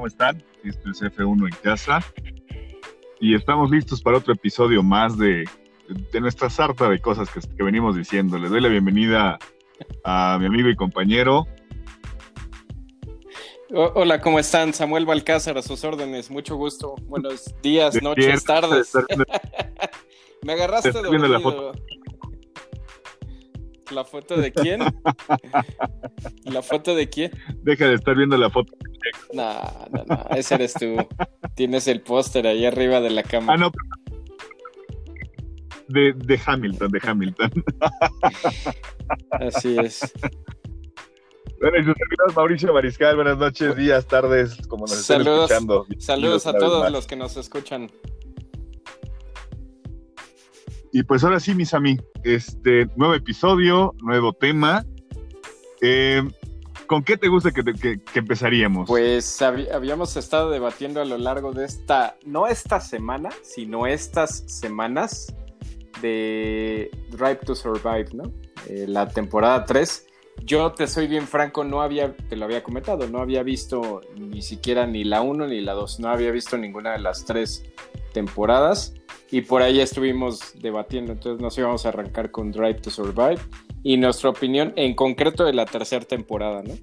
¿Cómo están? Esto es F1 en casa. Y estamos listos para otro episodio más de, de nuestra sarta de cosas que, que venimos diciendo. Le doy la bienvenida a mi amigo y compañero. O- Hola, ¿cómo están? Samuel Balcázar, a sus órdenes. Mucho gusto. Buenos días, De noches, tardes. viendo- Me agarraste viendo la dormido. ¿La foto de quién? ¿La foto de quién? Deja de estar viendo la foto. No, no, no, ese eres tú. Tienes el póster ahí arriba de la cama. Ah, no. De, de Hamilton, de Hamilton. Así es. Bueno, y sus servidores, Mauricio Mariscal, buenas noches, días, tardes, como nos estén Saludos. escuchando. Saludos a todos los que nos escuchan. Y pues ahora sí, mis amigos, este nuevo episodio, nuevo tema. Eh, ¿Con qué te gusta que, que- que empezaríamos? Pues habíamos estado debatiendo a lo largo de esta, no esta semana, sino estas semanas de Drive to Survive, ¿no? Eh, la temporada 3. Yo te soy bien franco, no había, te lo había comentado, no había visto ni siquiera ni la 1 ni la 2, no había visto ninguna de las tres temporadas y por ahí estuvimos debatiendo, entonces nos íbamos a arrancar con Drive to Survive y nuestra opinión en concreto de la tercera temporada, ¿no?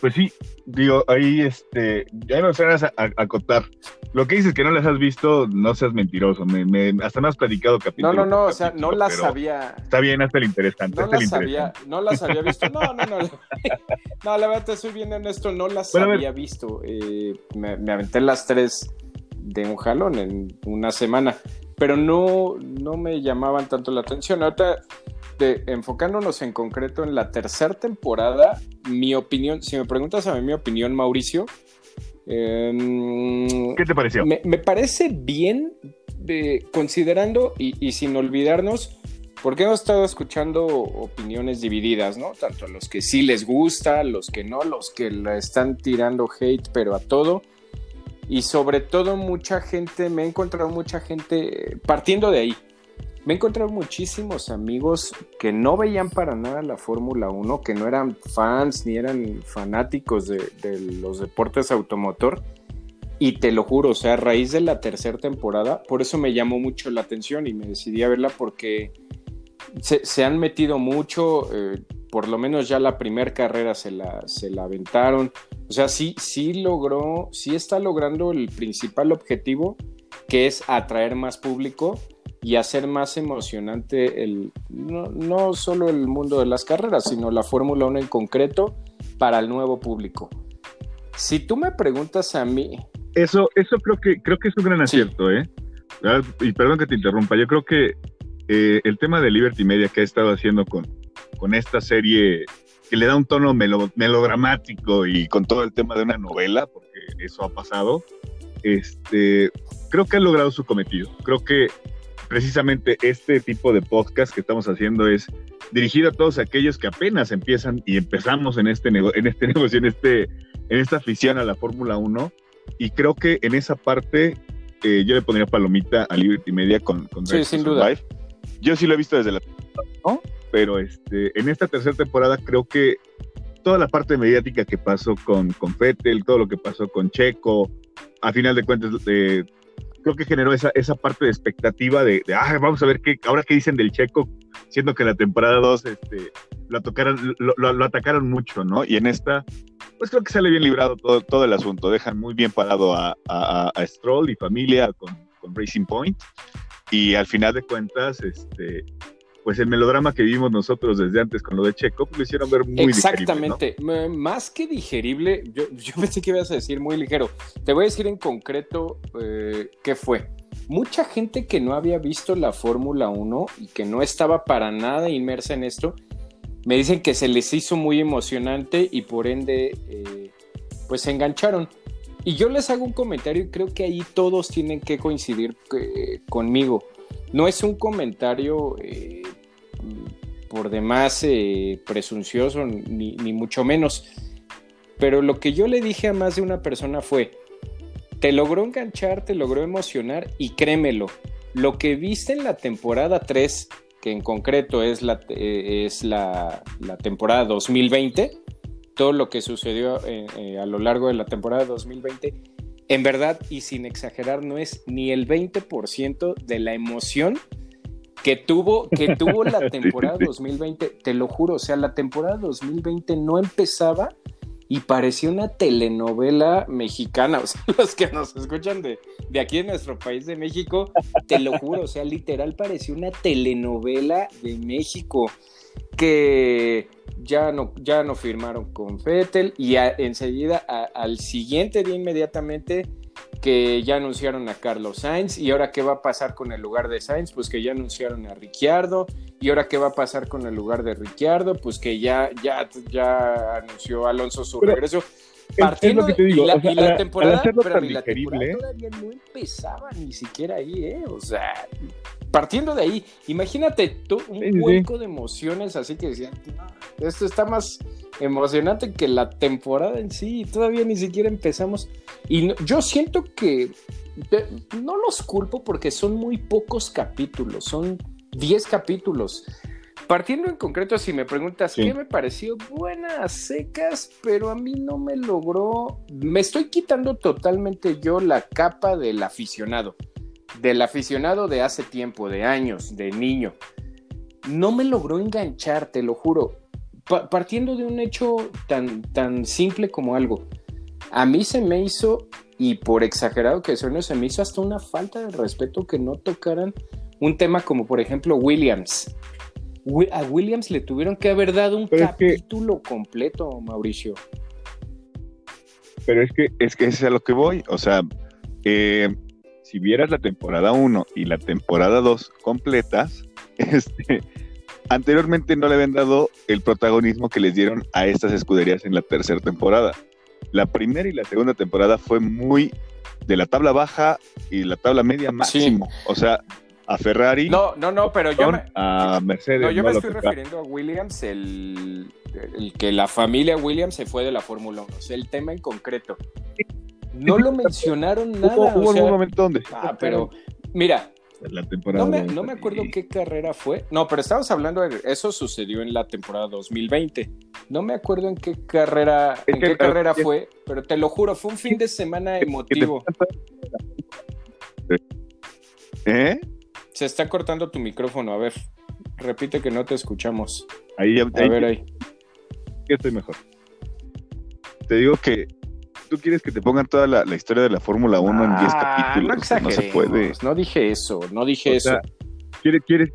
Pues sí, digo, ahí este, ya me gustaría acotar. Lo que dices que no las has visto, no seas mentiroso. Me, me- hasta me has platicado No, capítulo. no, no, por o sea, no las había, Está bien, hasta el interesante. no las había, no las había visto. No, no, no. No, la verdad te soy bien honesto, no las Bueno, había visto. Eh, me, me aventé las tres de un jalón en una semana, pero no, no me llamaban tanto la atención. Ahorita, de- enfocándonos en concreto en la tercera temporada, mi opinión, si me preguntas a mí mi opinión, Mauricio, em, ¿Qué te pareció? me, me parece bien, de- considerando y, y sin olvidarnos, porque hemos estado escuchando opiniones divididas, ¿no? Tanto a los que sí les gusta, los que no, los que la están tirando hate, pero a todo. Y sobre todo mucha gente, me he encontrado mucha gente, partiendo de ahí, me he encontrado muchísimos amigos que no veían para nada la Fórmula 1, que no eran fans ni eran fanáticos de, de los deportes automotor. Y te lo juro, o sea, a raíz de la tercera temporada, por eso me llamó mucho la atención y me decidí a verla porque se, se han metido mucho, eh, por lo menos ya la primera carrera se la, se la aventaron. O sea, sí, sí logró, sí está logrando el principal objetivo, que es atraer más público y hacer más emocionante el, no, no solo el mundo de las carreras, sino la Fórmula 1 en concreto para el nuevo público. Si tú me preguntas a mí, Eso, eso creo que creo que es un gran Sí. acierto, ¿eh? Ah, Y perdón que te interrumpa, yo creo que eh, el tema de Liberty Media que ha estado haciendo con, con esta serie que le da un tono melo- melodramático y con todo el tema de una novela, porque eso ha pasado, este, creo que ha logrado su cometido. Creo que precisamente este tipo de podcast que estamos haciendo es dirigido a todos aquellos que apenas empiezan y empezamos en este, nego- en este negocio, en, este, en esta afición a la Fórmula 1 y creo que en esa parte eh, yo le pondría palomita a Liberty Media con, con Sí, sin duda. Yo sí lo he visto desde la ¿no? Pero este, en esta tercera temporada creo que toda la parte mediática que pasó con, con Vettel, todo lo que pasó con Checo, a final de cuentas, eh, creo que generó esa, esa parte de expectativa de, de, "Ah, vamos a ver qué, ahora qué dicen del Checo, siendo que en la temporada 2 este, lo, tocaron, lo atacaron mucho, ¿no? Y en esta, pues creo que sale bien librado todo, todo el asunto. Dejan muy bien parado a, a- a Stroll y familia con, con Racing Point. Y al final de cuentas, este, pues el melodrama que vivimos nosotros desde antes con lo de Checo, lo hicieron ver muy digerible, ¿no? Exactamente. Más que digerible, yo, yo pensé que ibas a decir muy ligero. Te voy a decir en concreto eh, qué fue. Mucha gente que no había visto la Fórmula 1 y que no estaba para nada inmersa en esto, me dicen que se les hizo muy emocionante y por ende, eh, pues se engancharon. Y yo les hago un comentario y creo que ahí todos tienen que coincidir conmigo. No es un comentario eh, por demás eh, presuncioso, ni, ni mucho menos. Pero lo que yo le dije a más de una persona fue, te logró enganchar, te logró emocionar y créemelo, lo que viste en la temporada 3, que en concreto es la, eh, es la temporada 2020, todo lo que sucedió eh, eh, a lo largo de la temporada 2020, en verdad y sin exagerar, no es ni el 20% de la emoción que tuvo, que tuvo la temporada 2020, te lo juro, o sea, la temporada 2020 no empezaba y parecía una telenovela mexicana, o sea, los que nos escuchan de, de aquí en nuestro país de México, te lo juro, o sea, literal parecía una telenovela de México que ya no, ya no firmaron con Fettel y enseguida al siguiente día inmediatamente que ya anunciaron a Carlos Sainz. Y ahora qué va a pasar con el lugar de Sainz, pues que ya anunciaron a Ricciardo. Y ahora qué va a pasar con el lugar de Ricciardo, pues que ya ya ya anunció Alonso su regreso. Partiendo, y la, temporada, todavía no empezaba ni siquiera ahí, ¿eh? O sea, partiendo de ahí, imagínate un hueco de emociones así que decían, esto está más emocionante que la temporada en sí, y todavía ni siquiera empezamos. Y yo siento que no los culpo porque son muy pocos capítulos, son 10 capítulos. Partiendo en concreto, si me preguntas qué me pareció buenas secas, pero a mí no me logró, me estoy quitando totalmente yo la capa del aficionado del aficionado de hace tiempo, de años, de niño, no me logró enganchar, te lo juro. partiendo de un hecho tan, tan simple como algo, a mí se me hizo, y por exagerado que suene, se me hizo hasta una falta de respeto que no tocaran un tema como por ejemplo Williams. A Williams le tuvieron que haber dado un capítulo completo, Mauricio. Pero es que es que es a lo que voy, o sea, eh, si vieras la temporada 1 y la temporada 2 completas, este, anteriormente no le habían dado el protagonismo que les dieron a estas escuderías en la tercera temporada. La primera y la segunda temporada fue muy de la tabla baja y la tabla media máximo. O sea, a Ferrari. No, no, no, pero yo me, a Mercedes. No, yo me estoy refiriendo a Williams, el, el, que la familia Williams se fue de la Fórmula 1. O sea, el tema en concreto no lo mencionaron nada. Hubo, un momento donde. Ah, pero mira. La temporada no, me, no me acuerdo qué carrera fue. No, pero estamos hablando de eso sucedió en la temporada 2020. No me acuerdo en qué carrera, en qué carrera fue, pero te lo juro, fue un fin de semana emotivo. ¿Eh? Se está cortando tu micrófono, a ver. Repite que no te escuchamos. Ahí ya. A ver ahí. estoy mejor. Te digo que tú quieres que te pongan toda la, historia de la Fórmula 1 en 10 ah, capítulos. No, no, se puede. No dije eso, no dije eso. ¿quieres, quieres,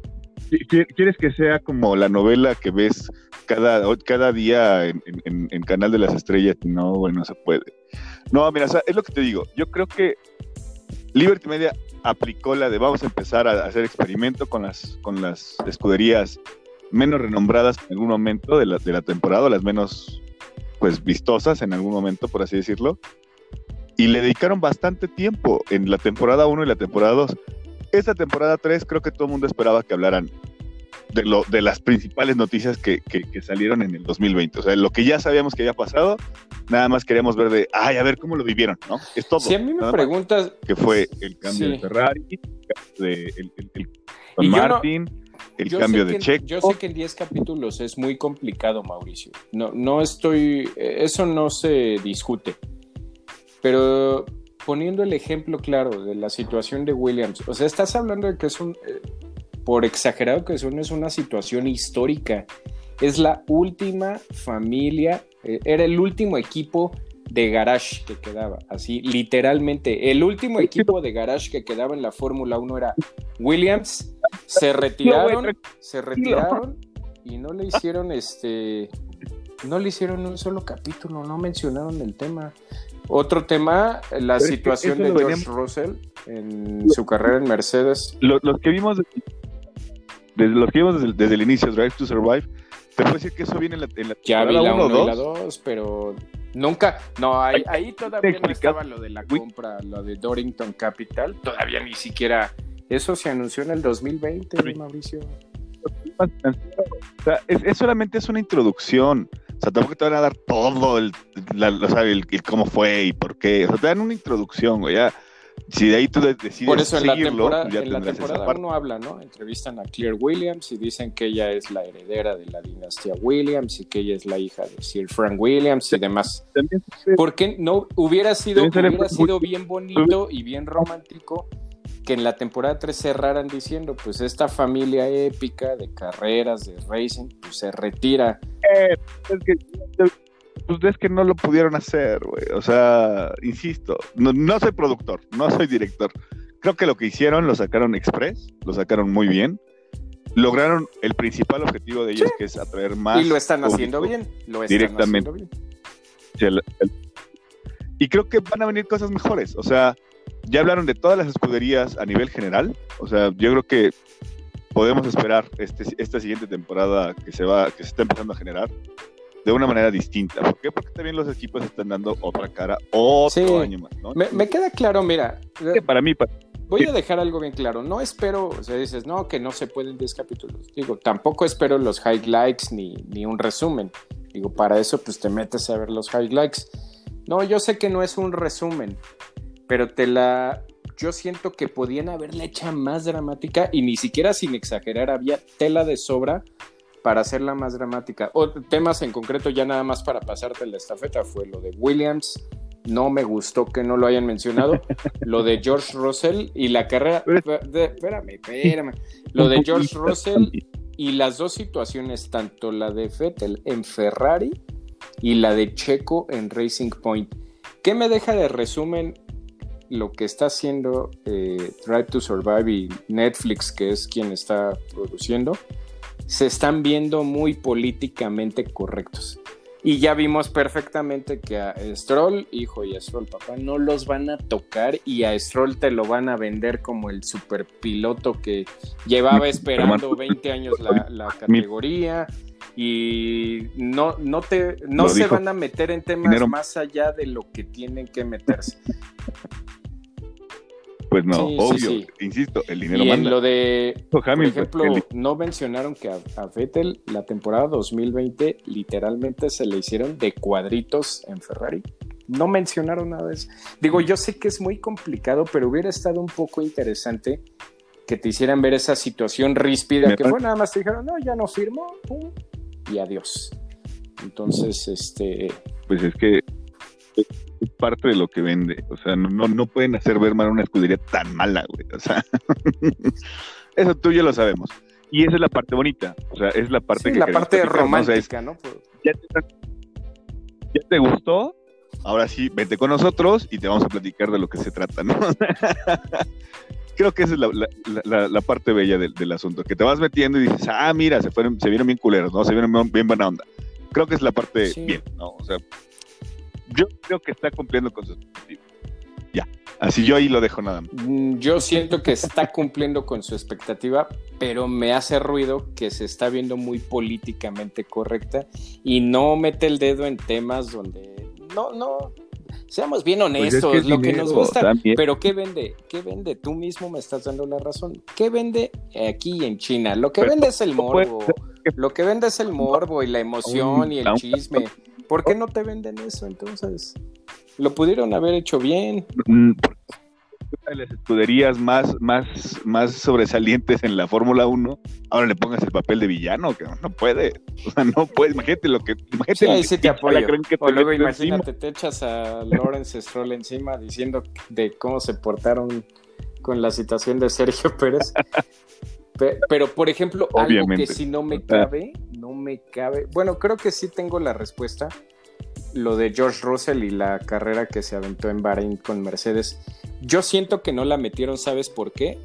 quieres, que sea como la novela que ves cada, cada día en, en, Canal de las Estrellas? No, bueno, no se puede. No, mira, es lo que te digo. Yo creo que Liberty Media aplicó la de vamos a empezar a hacer experimento con las, con las escuderías menos renombradas en algún momento de la, de la temporada, las menos pues vistosas en algún momento, por así decirlo, y le dedicaron bastante tiempo en la temporada 1 y la temporada 2. Esta temporada 3 creo que todo el mundo esperaba que hablaran de, lo, de las principales noticias que, que, salieron en el 2020. O sea, lo que ya sabíamos que había pasado, nada más queríamos ver de, ay, a ver cómo lo vivieron, ¿no? Es todo. Si a mí me preguntas... Que fue el cambio de Ferrari, de, el, el, Martin el cambio de Checo. Yo sé que en 10 capítulos es muy complicado, Mauricio. No, no estoy, eso no se discute. Pero poniendo el ejemplo claro de la situación de Williams, o sea, estás hablando de que es un, eh, por exagerado que suene, es una situación histórica. Es la última familia, eh, era el último equipo de garage que quedaba, así literalmente. El último equipo de garage que quedaba en la Fórmula 1 era Williams. Se retiraron, se retiraron y no le hicieron este, no le hicieron un solo capítulo, no mencionaron el tema. Otro tema, la situación de George Russell en su carrera en Mercedes. Los, que vimos desde, los que vimos desde, el inicio, Drive to Survive, te puedo decir que eso viene en la, en la ya vi la 1 y la 2, pero Nunca, no, ahí, todavía no estaba lo de la compra, lo de Dorrington Capital, todavía ni siquiera, eso se anunció en el 2020, Mauricio. O sea, es, solamente es una introducción, o sea, tampoco te van a dar todo el, la, o sea, el, cómo fue y por qué, o sea, te dan una introducción, güey, ya, si de ahí tú decides Por eso en la seguirlo, temporada, pues ya en la tendrás esa temporada uno habla, ¿no? Entrevistan a Claire Williams y dicen que ella es la heredera de la dinastía Williams y que ella es la hija de Sir Frank Williams y demás. También ¿Por qué no hubiera sido, hubiera sido bien bonito y bien romántico que en la temporada 3 cerraran diciendo, pues esta familia épica de carreras, de racing, pues se retira. Eh, es que, pues es que no lo pudieron hacer, güey. O sea, insisto, no, no soy productor, no soy director. Creo que lo que hicieron lo sacaron express, lo sacaron muy bien. Lograron el principal objetivo de ellos, que es atraer más. y lo están haciendo bien, lo están directamente. haciendo bien. hacia el- el- Y creo que van a venir cosas mejores. O sea, ya hablaron de todas las escuderías a nivel general. O sea, yo creo que podemos esperar este, esta siguiente temporada que se va, que se está empezando a generar de una manera distinta. ¿Por qué? Porque también los equipos están dando otra cara otro Sí. año más, ¿no? Me, me queda claro, mira, Que para mí, para- Voy a dejar algo bien claro. No espero, o sea, dices, no, que no se pueden 10 capítulos. Digo, tampoco espero los highlights ni, ni un resumen. Digo, para eso, pues te metes a ver los highlights. No, yo sé que no es un resumen, pero te la. Yo siento que podían haberla hecha más dramática y ni siquiera sin exagerar, había tela de sobra para hacerla más dramática. O temas en concreto, ya nada más para pasarte la estafeta, fue lo de Williams. No me gustó que no lo hayan mencionado. lo de George Russell y la carrera. de- espérame, espérame. Lo de George Russell y las dos situaciones, tanto la de Vettel en Ferrari y la de Checo en Racing Point. ¿Qué me deja de resumen lo que está haciendo eh, Drive to Survive y Netflix, que es quien está produciendo? Se están viendo muy políticamente correctos. Y ya vimos perfectamente que a Stroll, hijo, y a Stroll, papá, no los van a tocar y a Stroll te lo van a vender como el superpiloto que llevaba esperando 20 años la, la categoría y no, no, te, no Lo se dijo. van a meter en temas Dinero. más allá de lo que tienen que meterse. Pues no, Sí, obvio, sí. insisto, el dinero Y en manda. lo de por Hamilton, ejemplo, el- no mencionaron que a, a Vettel la temporada 2020 literalmente se le hicieron de cuadritos en Ferrari. No mencionaron nada de eso. Digo, yo sé que es muy complicado, pero hubiera estado un poco interesante que te hicieran ver esa situación ríspida, Me que fue nada más te dijeron, no, ya no firmó, pum, y adiós. Entonces, este, pues es que es parte de lo que vende. O sea, no, no, pueden hacer ver mal una escudería tan mala, güey. O sea, eso tú ya lo sabemos. Y esa es la parte bonita. O sea, es la parte sí, que la parte platicar, ¿no? O sea, es, romántica, ¿no? Ya, te, ya te gustó, ahora sí, vete con nosotros y te vamos a platicar de lo que se trata, ¿no? Creo que esa es la, la- la- la parte bella del, del asunto, que te vas metiendo y dices, ah, mira, se fueron, se vieron bien culeros, ¿no? Se vieron bien, bien buena onda. Creo que es la parte Sí. bien, ¿no? O sea, yo creo que está cumpliendo con su expectativa. Ya, así yo ahí lo dejo nada más. Mm, Yo siento que está cumpliendo con su expectativa, pero me hace ruido que se está viendo muy políticamente correcta y no mete el dedo en temas donde no, no, seamos bien Pues es honestos, que lo que nos gusta. también. Pero ¿qué vende? ¿Qué vende? Tú mismo me estás dando la razón. ¿Qué vende aquí en China? Lo que Pero vende es el puede morbo. Lo que vende es el morbo y la emoción y el chisme. ¿Por qué no te venden eso entonces? Lo pudieron haber hecho bien. Mm, una de las escuderías más, más, más sobresalientes en la Fórmula 1, ahora le pongas el papel de villano, que no puede, o sea, no puede, imagínate lo que, imagínate Sí, ahí sí te apoyo. alacrán que O te luego metes encima. imagínate, te echas a Lawrence Stroll encima diciendo de cómo se portaron con la situación de Sergio Pérez. Pe- Pero, por ejemplo, algo Obviamente. que sí no me cabe, no me cabe. Bueno, creo que sí tengo la respuesta. Lo de George Russell y la carrera que se aventó en Bahrein con Mercedes. Yo siento que no la metieron, ¿sabes por qué?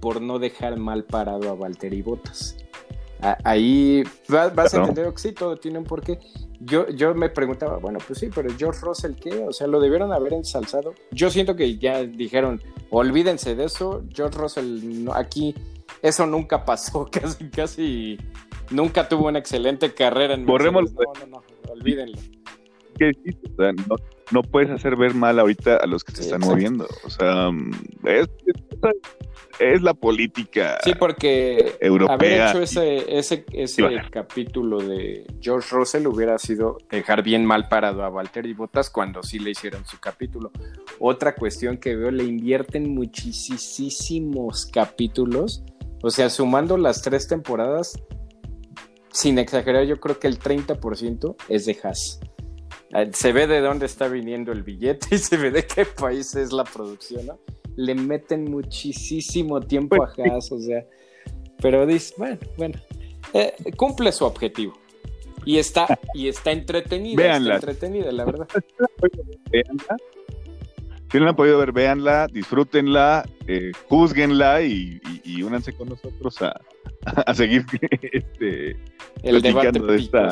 Por no dejar mal parado a Valtteri Bottas. A- Ahí va- vas a entender que sí, todo tiene un porqué. Yo, yo me preguntaba, bueno, pues sí, pero George Russell, ¿qué? O sea, lo debieron haber ensalzado. Yo siento que ya dijeron, olvídense de eso, George Russell, no- aquí eso nunca pasó, casi, casi nunca tuvo una excelente carrera en Borremos-. No, no, no, olvídenlo. ¿Qué? O sea, no, no puedes hacer ver mal ahorita a los que se Sí, están exacto. moviendo. O sea, es- es- es la política. Sí, porque europea haber hecho ese, ese, ese capítulo de George Russell hubiera sido dejar bien mal parado a Valtteri Bottas cuando sí le hicieron su capítulo. Otra cuestión que veo, le invierten muchísimos capítulos. O sea, sumando las tres temporadas, sin exagerar, yo creo que el 30% es de Haas. Eh, se ve de dónde está viniendo el billete y se ve de qué país es la producción, ¿no? Le meten muchísimo tiempo a pues Haas, o sea, pero dice, bueno, bueno, eh, cumple su objetivo. Y está, y está entretenida, está entretenida, la verdad. Si no la han podido ver, véanla, disfrútenla, eh, juzguenla y, únanse con nosotros a, seguir este, el debate de esta,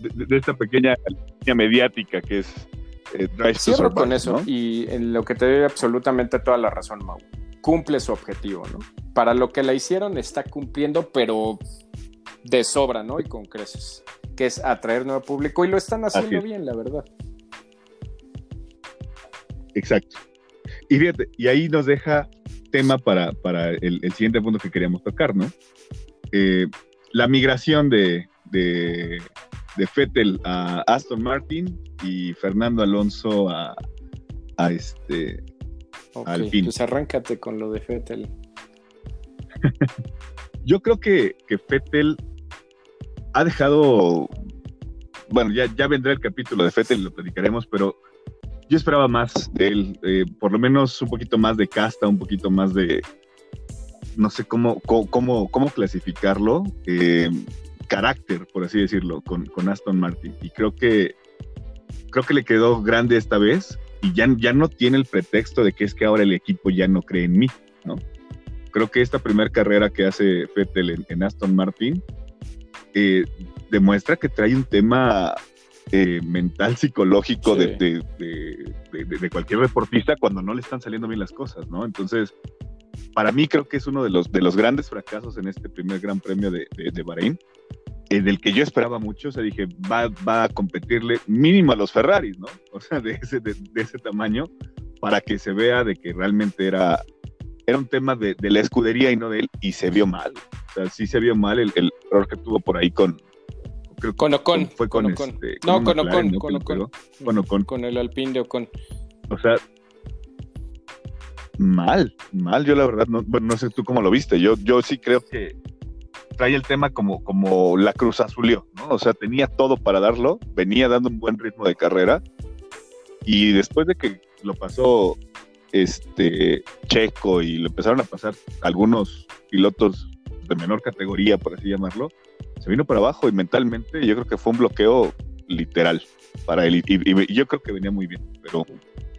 de, esta pequeña línea mediática que es eh, Cierro con eso y en lo que te doy absolutamente toda la razón, Mau. Cumple su objetivo, ¿no? Para lo que la hicieron está cumpliendo, pero de sobra, ¿no? Y con creces, que es atraer nuevo público y lo están haciendo bien, la verdad. Exacto. Y fíjate, y ahí nos deja tema para, para el, siguiente punto que queríamos tocar, ¿no? Eh, la migración de, de, de Fettel a Aston Martin y Fernando Alonso a, a este okay, Pues arráncate con lo de Fettel. Yo creo que, que Fettel ha dejado. Bueno, ya, ya vendrá el capítulo de Fettel y lo platicaremos, pero yo esperaba más de él, eh, por lo menos un poquito más de casta, un poquito más de, no sé cómo, cómo, cómo clasificarlo, eh, carácter, por así decirlo, con, con, Aston Martin. Y creo que, creo que le quedó grande esta vez y ya, ya no tiene el pretexto de que es que ahora el equipo ya no cree en mí, ¿no? Creo que esta primera carrera que hace Fettel en, Aston Martin eh, demuestra que trae un tema eh, mental, psicológico de, de, cualquier deportista cuando no le están saliendo bien las cosas, ¿no? Entonces, para mí creo que es uno de los, de los grandes fracasos en este primer Gran Premio de, Bahrein, en el que yo esperaba mucho, o sea, dije, va, va a competirle mínimo a los Ferraris, ¿no? O sea, de ese, de, ese tamaño, para que se vea de que realmente era, era un tema de, la escudería y no de él, y se vio mal. O sea, sí se vio mal el, el error que tuvo por ahí con, con Ocon. Fue con, Este, no, con Ocon, con Ocon. Con Ocon. Con el Alpine de Ocon. O sea, mal, mal. Yo la verdad, no, no sé tú cómo lo viste. Yo, yo sí creo que trae el tema como, como la Cruz Azulió, ¿no? O sea, tenía todo para darlo, venía dando un buen ritmo de carrera. Y después de que lo pasó este Checo y lo empezaron a pasar algunos pilotos de menor categoría, por así llamarlo, se vino para abajo y mentalmente yo creo que fue un bloqueo literal para él. Y, yo creo que venía muy bien, pero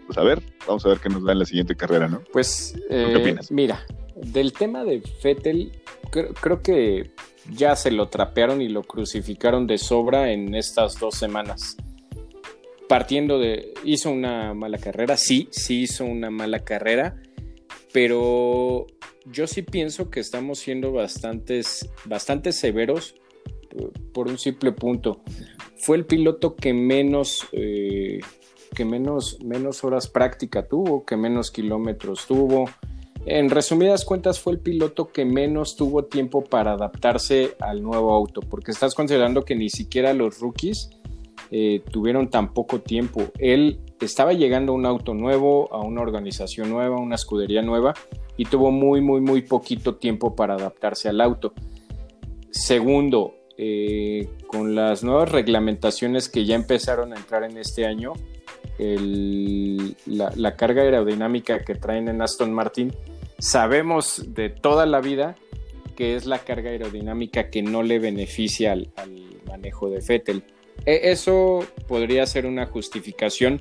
pues a ver, vamos a ver qué nos da en la siguiente carrera, ¿no? Pues, ¿qué eh, opinas? Mira, del tema de Fettel, creo, que ya se lo trapearon y lo crucificaron de sobra en estas dos semanas. Partiendo de, hizo una mala carrera, sí, sí hizo una mala carrera, pero yo sí pienso que estamos siendo bastantes, bastante severos por un simple punto. Fue el piloto que menos, eh, que menos, menos horas práctica tuvo, que menos kilómetros tuvo. En resumidas cuentas, fue el piloto que menos tuvo tiempo para adaptarse al nuevo auto, porque estás considerando que ni siquiera los rookies eh, tuvieron tan poco tiempo. Él estaba llegando a un auto nuevo, a una organización nueva, a una escudería nueva, y tuvo muy, muy, muy poquito tiempo para adaptarse al auto. Segundo, eh, con las nuevas reglamentaciones que ya empezaron a entrar en este año, la, carga aerodinámica que traen en Aston Martin, sabemos de toda la vida que es la carga aerodinámica que no le beneficia al, manejo de Fettel. E, eso podría ser una justificación,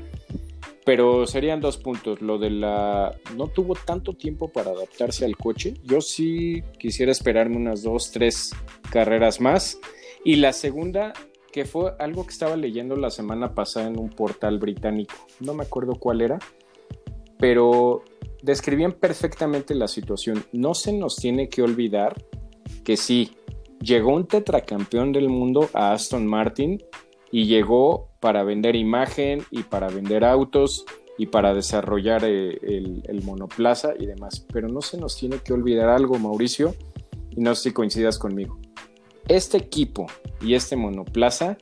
pero serían dos puntos. Lo de la... no tuvo tanto tiempo para adaptarse al coche. Yo sí quisiera esperarme unas dos, tres carreras más. Y la segunda, que fue algo que estaba leyendo la semana pasada en un portal británico, no me acuerdo cuál era, pero describían perfectamente la situación. No se nos tiene que olvidar que sí, llegó un tetracampeón del mundo a Aston Martin y llegó para vender imagen y para vender autos y para desarrollar eh, el, monoplaza y demás. Pero no se nos tiene que olvidar algo, Mauricio, y no sé si coincidas conmigo. Este equipo y este monoplaza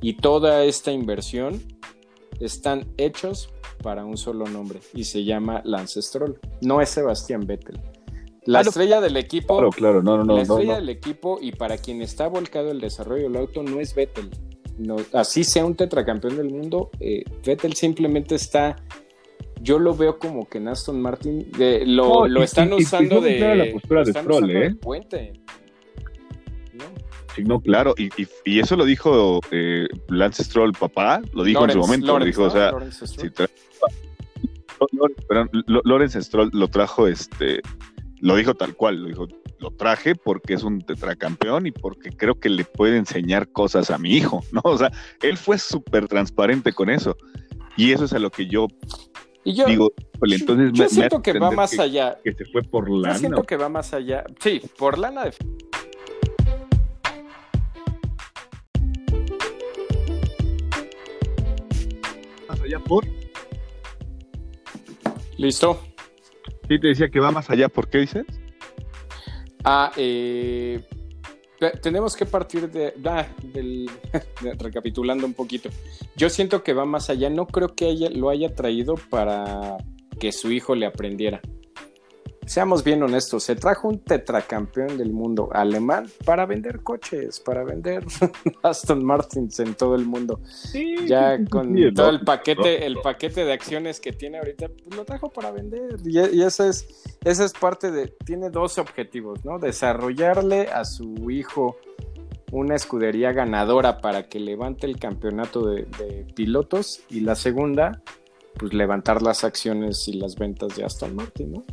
y toda esta inversión están hechos para un solo nombre y se llama Lance Stroll. No es Sebastián Vettel. La estrella del equipo. Claro, claro, no, no, no. La estrella del equipo y para quien está volcado el desarrollo del auto no es Vettel. No, así sea un tetracampeón del mundo, eh, Vettel simplemente está. Yo lo veo como que en Aston Martin lo, están usando de. la postura de Stroll, ¿eh? Puente. Sí, no, claro, y, eso lo dijo eh, Lance Stroll, papá, lo dijo en su momento, lo dijo, o sea, Lawrence Stroll lo trajo este lo dijo tal cual, lo dijo, lo traje porque es un tetracampeón y porque creo que le puede enseñar cosas a mi hijo, ¿no? O sea, él fue súper transparente con eso. Y eso es a lo que yo, digo, entonces yo, siento que va más allá. Que se fue por lana. Yo siento que va más allá. Sí, por lana de... Más allá por... Listo. Sí, te decía que va más allá. ¿Por qué dices? Ah, eh, tenemos que partir de, recapitulando un poquito. Yo siento que va más allá. No creo que ella lo haya traído para que su hijo le aprendiera seamos bien honestos, se trajo un tetracampeón del mundo alemán para vender coches, para vender Aston Martins en todo el mundo. ya con todo el paquete, el paquete de acciones que tiene ahorita, pues lo trajo para vender. Y, y esa es, esa es parte de, tiene dos objetivos, ¿no? Desarrollarle a su hijo una escudería ganadora para que levante el campeonato de, de pilotos y la segunda, pues levantar las acciones y las ventas de Aston Martin, ¿no?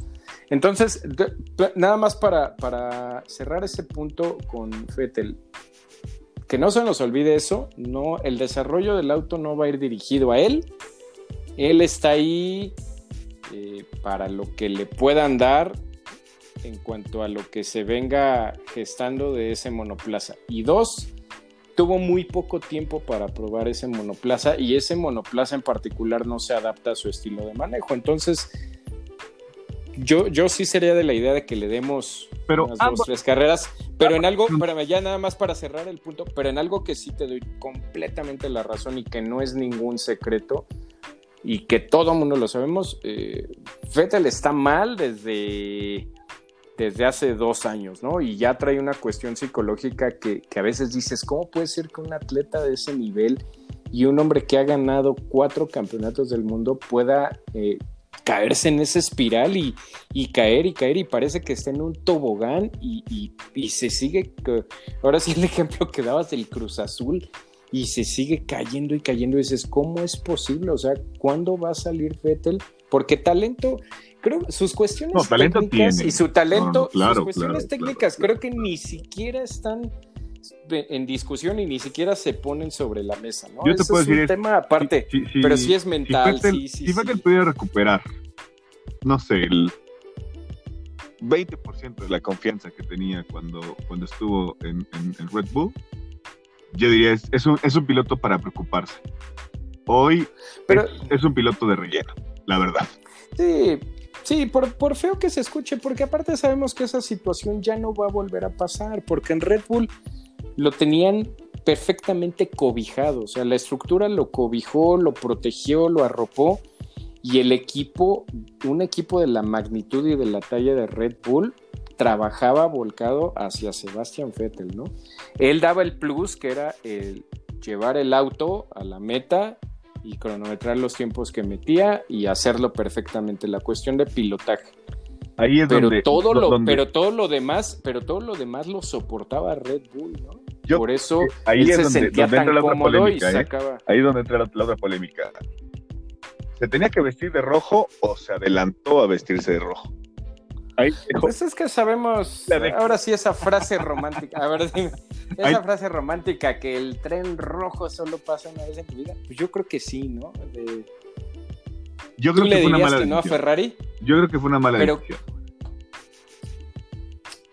Entonces, nada más para, cerrar ese punto con Fettel, que no se nos olvide eso, no, el desarrollo del auto no va a ir dirigido a él, él está ahí eh, para lo que le puedan dar en cuanto a lo que se venga gestando de ese monoplaza. Y dos, tuvo muy poco tiempo para probar ese monoplaza y ese monoplaza en particular no se adapta a su estilo de manejo. Entonces, yo, yo sí sería de la idea de que le demos pero unas dos, tres carreras, pero en algo, espérame, ya nada más para cerrar el punto, pero en algo que sí te doy completamente la razón y que no es ningún secreto y que todo el mundo lo sabemos, eh, Vettel está mal desde, desde hace dos años, ¿no? Y ya trae una cuestión psicológica que, que a veces dices, ¿cómo puede ser que un atleta de ese nivel y un hombre que ha ganado cuatro campeonatos del mundo pueda eh, caerse en esa espiral y, caer y caer y parece que está en un tobogán y, se sigue, ahora sí el ejemplo que dabas del Cruz Azul y se sigue cayendo y cayendo y dices, ¿cómo es posible? O sea, ¿cuándo va a salir Vettel? Porque talento, creo, sus cuestiones técnicas y su talento, sus cuestiones técnicas creo que ni siquiera están en discusión y ni siquiera se ponen sobre la mesa, ¿no? Yo te puedo es decir un tema aparte, pero sí es mental. Si sí, Vettel, pudiera recuperar, no sé, el 20% de la confianza que tenía cuando, cuando estuvo en, Red Bull, yo diría, es, es, un, es un piloto para preocuparse. Hoy pero, es, un piloto de relleno, la verdad. Sí, Sí, por, por, feo que se escuche, porque aparte sabemos que esa situación ya no va a volver a pasar, porque en Red Bull lo tenían perfectamente cobijado, o sea, la estructura lo cobijó, lo protegió, lo arropó y el equipo, un equipo de la magnitud y de la talla de Red Bull, trabajaba volcado hacia Sebastian Vettel, ¿no? Él daba el plus que era el llevar el auto a la meta y cronometrar los tiempos que metía y hacerlo perfectamente, la cuestión de pilotaje. Ahí es pero donde, todo lo, pero todo lo demás, pero todo lo demás lo soportaba Red Bull, ¿no? Por eso ahí es donde, entra la otra polémica, ¿eh? Ahí es donde entra la, otra polémica. ¿Se tenía que vestir de rojo o se adelantó a vestirse de rojo? Ahí pues es que sabemos, ahora sí esa frase romántica, a ver, dime, esa frase romántica que el tren rojo solo pasa una vez en tu vida, pues yo creo que sí, ¿no? yo creo ¿Tú que le fue una mala que no a Ferrari? Yo creo que fue una mala decisión.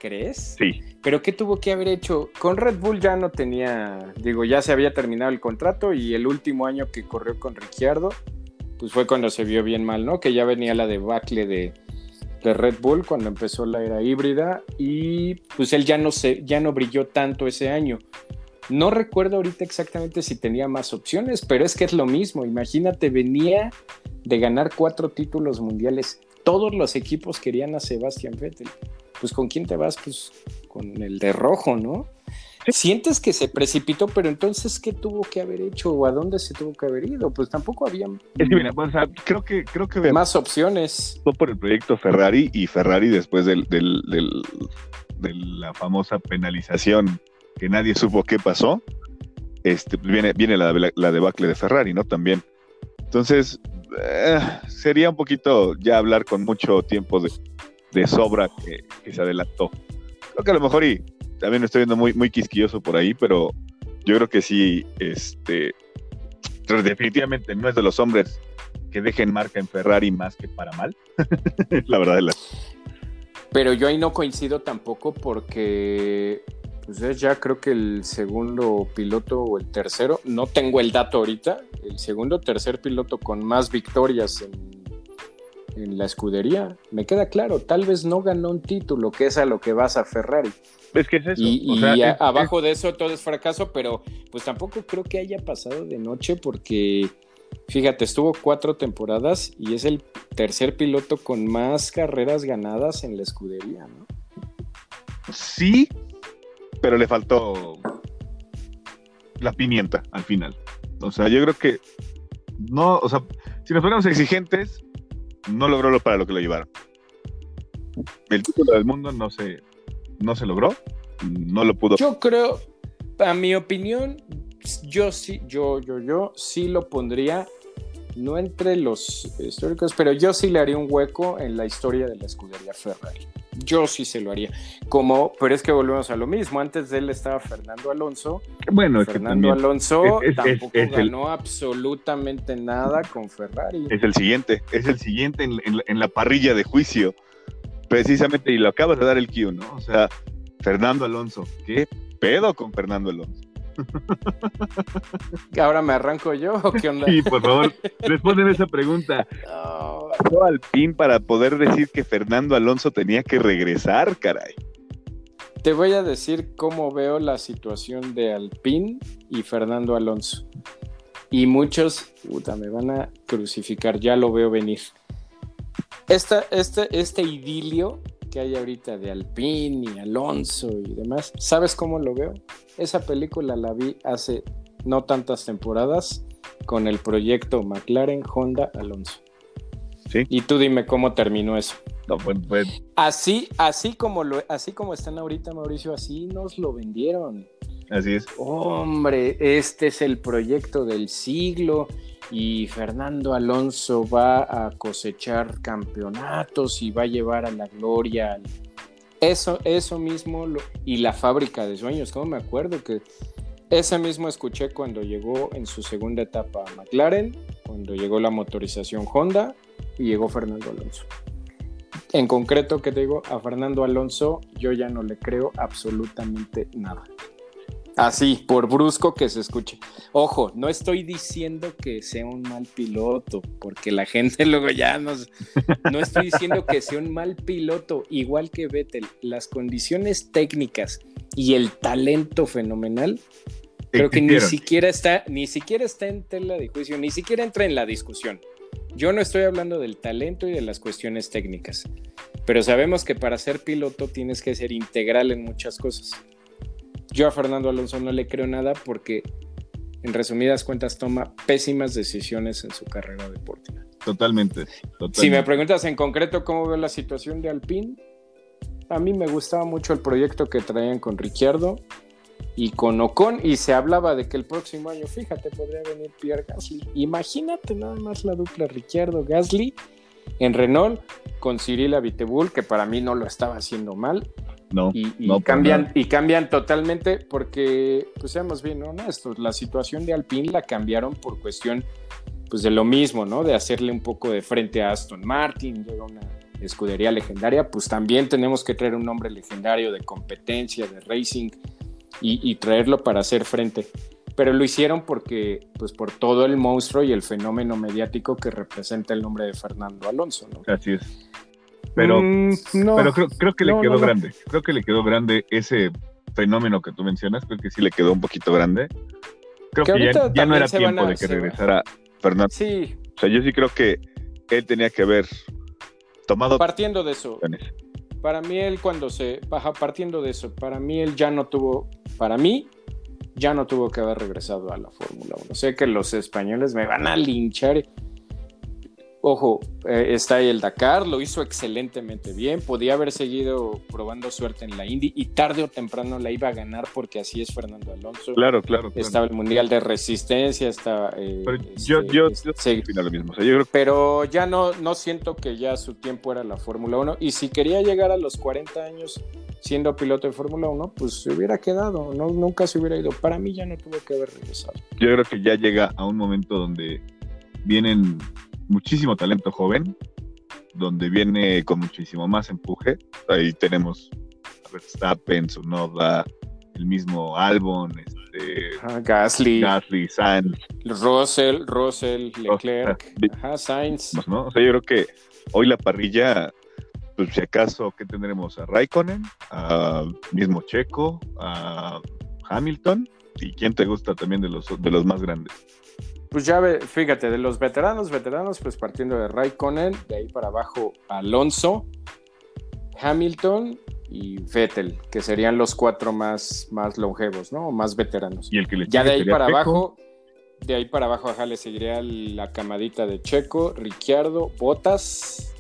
¿Crees? Sí. Pero ¿qué tuvo que haber hecho? Con Red Bull ya no tenía, digo, ya se había terminado el contrato y el último año que corrió con Ricciardo, pues fue cuando se vio bien mal, ¿no? Que ya venía la debacle de, de Red Bull cuando empezó la era híbrida y pues él ya no se, ya no brilló tanto ese año. No recuerdo ahorita exactamente si tenía más opciones, pero es que es lo mismo. Imagínate, venía de ganar cuatro títulos mundiales. Todos los equipos querían a Sebastián Vettel. Pues con quién te vas? Pues con el de rojo, ¿no? Sientes que se precipitó, pero entonces, ¿qué tuvo que haber hecho o a dónde se tuvo que haber ido? Pues tampoco había es que, mira, creo que creo que más opciones. Por el proyecto Ferrari y Ferrari después del, del, de la famosa penalización que nadie supo qué pasó, este, pues viene, viene la, la, debacle de Ferrari, ¿no? También. Entonces, eh, sería un poquito ya hablar con mucho tiempo de, de sobra que, se adelantó. Creo que a lo mejor y también estoy viendo muy, muy quisquilloso por ahí, pero yo creo que sí, este, definitivamente no es de los hombres que dejen marca en Ferrari más que para mal. la verdad es la... Pero yo ahí no coincido tampoco porque pues es ya creo que el segundo piloto o el tercero, no tengo el dato ahorita, el segundo o tercer piloto con más victorias en en la escudería. Me queda claro, tal vez no ganó un título, que es a lo que vas a Ferrari. Es que es eso. Y, abajo de eso todo es fracaso, pero pues tampoco creo que haya pasado de noche porque, fíjate, estuvo cuatro temporadas y es el tercer piloto con más carreras ganadas en la escudería, ¿no? Sí, pero le faltó la pimienta al final. O sea, yo creo que no, o sea, si nos ponemos exigentes, no logró lo para lo que lo llevaron. El título del mundo no se, no se logró, no lo pudo. Yo creo, a mi opinión, yo sí, yo, yo, yo sí lo pondría, no entre los históricos, pero yo sí le haría un hueco en la historia de la escudería Ferrari. Yo sí se lo haría. Como, pero es que volvemos a lo mismo. Antes de él estaba Fernando Alonso. Bueno, Fernando Alonso tampoco ganó absolutamente nada con Ferrari. Es el siguiente, es el siguiente en, la parrilla de juicio. Precisamente, y lo acabas de dar el Q, ¿no? O sea, Fernando Alonso. ¿Qué pedo con Fernando Alonso? ¿Ahora me arranco yo o qué onda? Sí, por favor, respóndeme esa pregunta. Pasó al PIN para poder decir que Fernando Alonso tenía que regresar, caray. Te voy a decir cómo veo la situación de Alpine y Fernando Alonso. Y muchos, puta, me van a crucificar, ya lo veo venir. Esta, este, este idilio que hay ahorita de Alpine y Alonso y demás, ¿sabes cómo lo veo? Esa película la vi hace no tantas temporadas con el proyecto McLaren Honda Alonso. ¿Sí? Y tú dime cómo terminó eso. No, pues, pues. Así, así como lo, así como están ahorita, Mauricio, así nos lo vendieron. Así es. Hombre, este es el proyecto del siglo y Fernando Alonso va a cosechar campeonatos y va a llevar a la gloria. Eso, eso mismo y la fábrica de sueños, como me acuerdo que ese mismo escuché cuando llegó en su segunda etapa a McLaren, cuando llegó la motorización Honda y llegó Fernando Alonso. En concreto, que te digo, a Fernando Alonso yo ya no le creo absolutamente nada. Así, por brusco que se escuche. Ojo, no estoy diciendo que sea un mal piloto, porque la gente luego ya nos... No estoy diciendo que sea un mal piloto, igual que Vettel. Las condiciones técnicas y el talento fenomenal, creo que ni siquiera está, ni siquiera está en tela de juicio, ni siquiera entra en la discusión. Yo no estoy hablando del talento y de las cuestiones técnicas, pero sabemos que para ser piloto tienes que ser integral en muchas cosas. Yo a Fernando Alonso no le creo nada porque, en resumidas cuentas, toma pésimas decisiones en su carrera deportiva. Totalmente, Si me preguntas en concreto cómo veo la situación de Alpine, a mí me gustaba mucho el proyecto que traían con Ricciardo y con Ocon y se hablaba de que el próximo año, fíjate, podría venir Pierre Gasly. Imagínate nada más la dupla Ricciardo-Gasly en Renault con Cyril Abiteboul, que para mí no lo estaba haciendo mal. No, y, cambian, y cambian totalmente porque, pues seamos bien honestos, la situación de Alpine la cambiaron por cuestión pues de lo mismo, ¿no? De hacerle un poco de frente a Aston Martin, llega una escudería legendaria, pues también tenemos que traer un nombre legendario de competencia, de racing y, y traerlo para hacer frente. pero lo hicieron porque, pues por todo el monstruo y el fenómeno mediático que representa el nombre de Fernando Alonso, ¿no? Así es. Pero, Mm, no. pero creo, creo que le quedó no, grande. Creo que le quedó grande ese fenómeno que tú mencionas. Creo que sí le quedó un poquito grande. Creo Que que, ya, no era tiempo a- de que regresara Fernando. Sí, O sea, yo sí creo que él tenía que haber tomado partiendo de eso, para mí él cuando se baja partiendo de eso, para mí él ya no tuvo, para mí ya no tuvo que haber regresado a la Fórmula 1. Sé que los españoles me van a linchar. Ojo, eh, está ahí el Dakar, lo hizo excelentemente bien, podía haber seguido probando suerte en la Indy y tarde o temprano la iba a ganar porque así es Fernando Alonso. Claro, claro. claro. Estaba el Mundial de Resistencia, está... eh, Pero este, yo, yo, este, yo lo mismo. O sea, yo creo pero ya no, no siento que ya su tiempo era la Fórmula 1. Y si quería llegar a los 40 años siendo piloto de Fórmula 1, pues se hubiera quedado, no, nunca se hubiera ido. Para mí ya no tuvo que haber regresado. yo creo que ya llega a un momento donde vienen muchísimo talento joven, donde viene con muchísimo más empuje. Ahí tenemos a Verstappen, Tsunoda, el mismo Albon, este, Ajá, Gasly, Gasly, Sainz, Russell, Russell, Leclerc, ajá, Sainz. ¿no? O sea, yo creo que hoy la parrilla, pues si acaso, ¿qué tendremos? A Raikkonen, a mismo Checo, a Hamilton, y quién te gusta también de los, de los más grandes. Pues ya ve, fíjate, de los veteranos, veteranos, pues partiendo de Raikkonen, de ahí para abajo Alonso, Hamilton y Vettel, que serían los cuatro más, más longevos, ¿no? O más veteranos. Y el que le Ya de ahí para abajo, de ahí para abajo, ajá, le seguiría la camadita de Checo, Ricciardo, Botas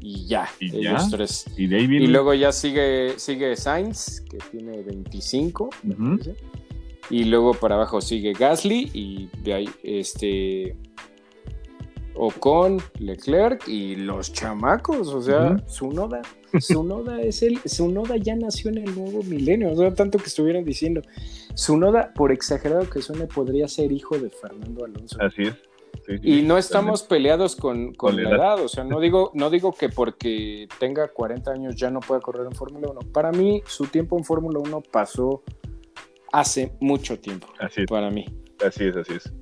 y ya, ¿Y ellos ya? tres. Y de ahí viene Y luego ya sigue, sigue Sainz, que tiene 25, me Ujú. parece. Y luego para abajo sigue Gasly y de ahí este Ocon, Leclerc y los chamacos, o sea, Ujú. Sunoda. Sunoda es el Sunoda ya nació en el nuevo milenio, o sea, tanto que estuvieran diciendo. Sunoda, por exagerado que suene, podría ser hijo de Fernando Alonso. Así es. Sí, sí, Y no estamos peleados con, con Con la la edad, o sea, no digo, no digo que porque tenga 40 años ya no pueda correr en Fórmula 1. Para mí, su tiempo en Fórmula 1 pasó hace mucho tiempo, Así es, para mí. así es, así es.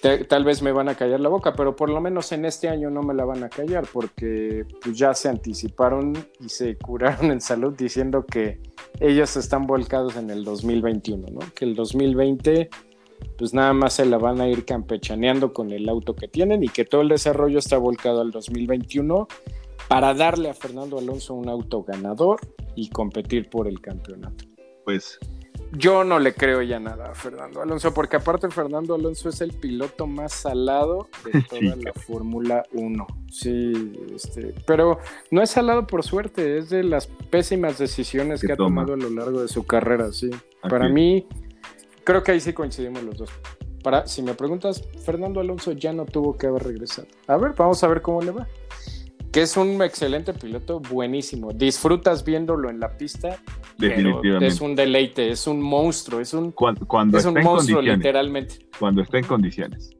Te- tal vez me van a callar la boca, pero por lo menos en este año no me la van a callar porque pues, ya se anticiparon y se curaron en salud diciendo que ellos están volcados en el 2021, ¿no? Que el 2020 pues nada más se la van a ir campechaneando con el auto que tienen y que todo el desarrollo está volcado al 2021 para darle a Fernando Alonso un auto ganador y competir por el campeonato. Pues Yo no le creo ya nada a Fernando Alonso, porque aparte Fernando Alonso es el piloto más salado de toda la Fórmula 1. Sí, este, pero no es salado por suerte, es de las pésimas decisiones Que que, ha toma. tomado a lo largo de su carrera, sí. Para mí, creo que ahí sí coincidimos los dos. Para, si me preguntas, Fernando Alonso ya no tuvo que haber regresado. A ver, vamos a ver cómo le va. Que es un excelente piloto, buenísimo. Disfrutas viéndolo en la pista, Definitivamente. es un deleite, es un monstruo, es un, cuando, cuando es un monstruo literalmente. cuando está en condiciones,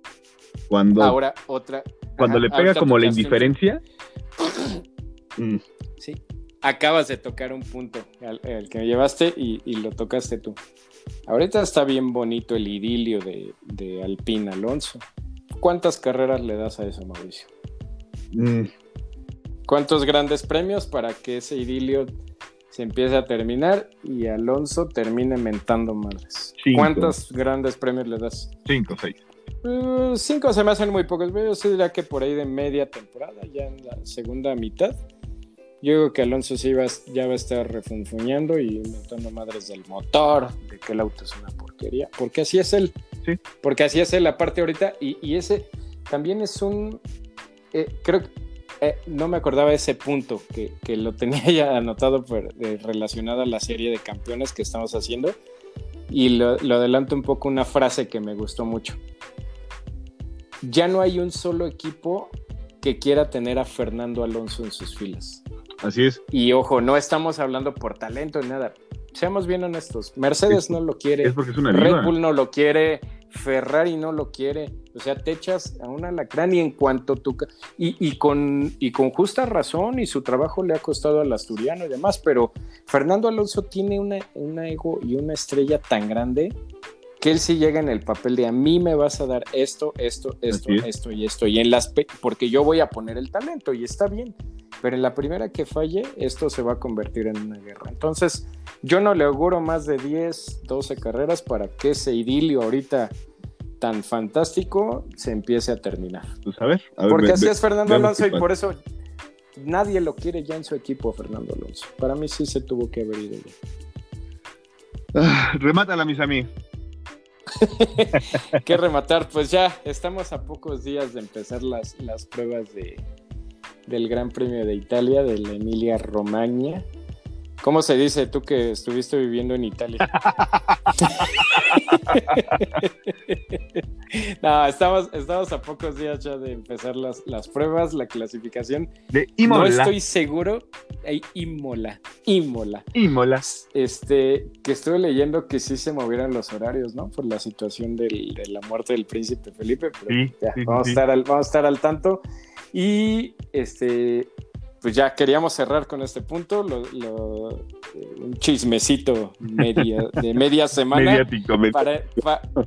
cuando, Ahora otra. cuando Ajá, le pega como la un- indiferencia, mm, Sí. Acabas de tocar un punto al, al que me llevaste y, y lo tocaste tú. Ahorita está bien bonito el idilio de, de Alpine Alonso. ¿Cuántas carreras le das a eso, Mauricio? mm, ¿Cuántos grandes premios para que ese idilio se empiece a terminar y Alonso termine mentando madres? Cinco. ¿Cuántos grandes premios le das? cinco, seis. Eh, cinco se me hacen muy pocos. Yo sí diría que por ahí de media temporada, ya en la segunda mitad. Yo digo que Alonso sí va, a- ya va a estar refunfuñando y inventando madres del motor, de que el auto es una porquería. Porque así es él. Sí. Porque así es él, aparte ahorita. Y, y ese también es un. eh, creo que. Eh, no me acordaba de ese punto que, que lo tenía ya anotado por- eh, relacionado a la serie de campeones que estamos haciendo. Y lo, lo adelanto un poco una frase que me gustó mucho. Ya no hay un solo equipo que quiera tener a Fernando Alonso en sus filas. Así es. Y ojo, no estamos hablando por talento ni nada. Seamos bien honestos. Mercedes no lo quiere. Es es una Red. Bull no lo quiere. Ferrari no lo quiere. O sea, te echas a un alacrán y en cuanto tú... Y, y con, y con justa razón y su trabajo le ha costado al asturiano y demás, pero Fernando Alonso tiene una, una ego y una estrella tan grande que él sí llega en el papel de a mí me vas a dar esto, esto, esto, esto y esto, y en las porque yo voy a poner el talento y está bien, pero en la primera que falle, esto se va a convertir en una guerra. Entonces, yo no le auguro más de 10, 12 carreras para que ese idilio ahorita tan fantástico se empiece a terminar. Pues a ver, porque así es Fernando Alonso y por eso nadie lo quiere ya en su equipo, Fernando Alonso. Para mí sí se tuvo que haber ido ah, remátala, mis amigos. que rematar, pues ya estamos a pocos días de empezar las, las pruebas de, del Gran Premio de Italia, de la Emilia Romagna. ¿Cómo se dice tú que estuviste viviendo en Italia? no, estamos, estamos a pocos días ya de empezar las, las pruebas, la clasificación. De Imola. No estoy seguro. Hay Imola. Imola. Imola. Este, que estuve leyendo que sí se movieron los horarios, ¿no? Por la situación del, de la muerte del príncipe Felipe. Pero vamos, A estar al, vamos a estar al tanto. Y este, pues ya queríamos cerrar con este punto, un chismecito de media semana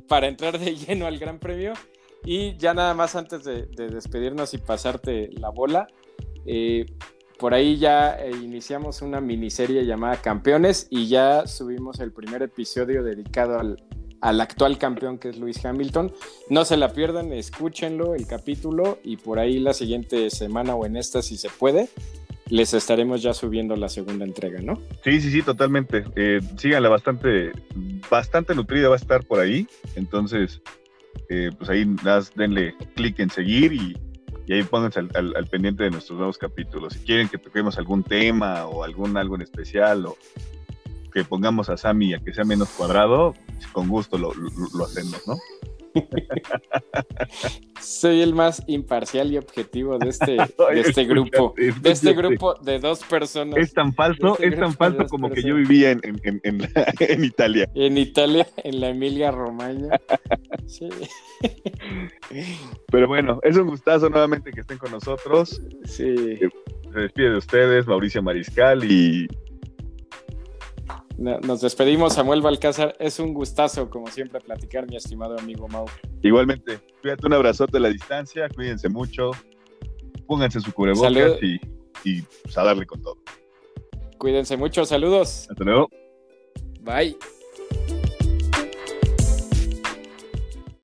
para, entrar de lleno al Gran Premio. Y ya nada más antes de, despedirnos y pasarte la bola, eh, por ahí ya eh, iniciamos una miniserie llamada Campeones y ya subimos el primer episodio dedicado al, al actual campeón que es Luis Hamilton. No se la pierdan, escúchenlo, el capítulo, y por ahí la siguiente semana o en esta, si se puede, les estaremos ya subiendo la segunda entrega, ¿no? Sí, sí, sí, totalmente. Eh, síganla bastante, bastante nutrida va a estar por ahí. Entonces, eh, pues ahí denle clic en seguir y, ahí pónganse al, pendiente de nuestros nuevos capítulos. Si quieren que toquemos algún tema o algún algo en especial o que pongamos a Sammy a que sea menos cuadrado, con gusto lo, hacemos, ¿no? Soy el más imparcial y objetivo de este, de este grupo. De este grupo de dos personas. Es tan falso, este es tan falso como que yo vivía en, en, Italia. En Italia, en la Emilia Romagna. Sí. Pero bueno, es un gustazo nuevamente que estén con nosotros. Sí. Se despide de ustedes, Mauricio Mariscal y nos despedimos, Samuel Balcázar. Es un gustazo, como siempre, platicar, mi estimado amigo Mau. Igualmente, cuídate un abrazote a la distancia, cuídense mucho, pónganse su cubrebocas y, y pues, a darle con todo. Cuídense mucho, saludos. Hasta luego. Bye.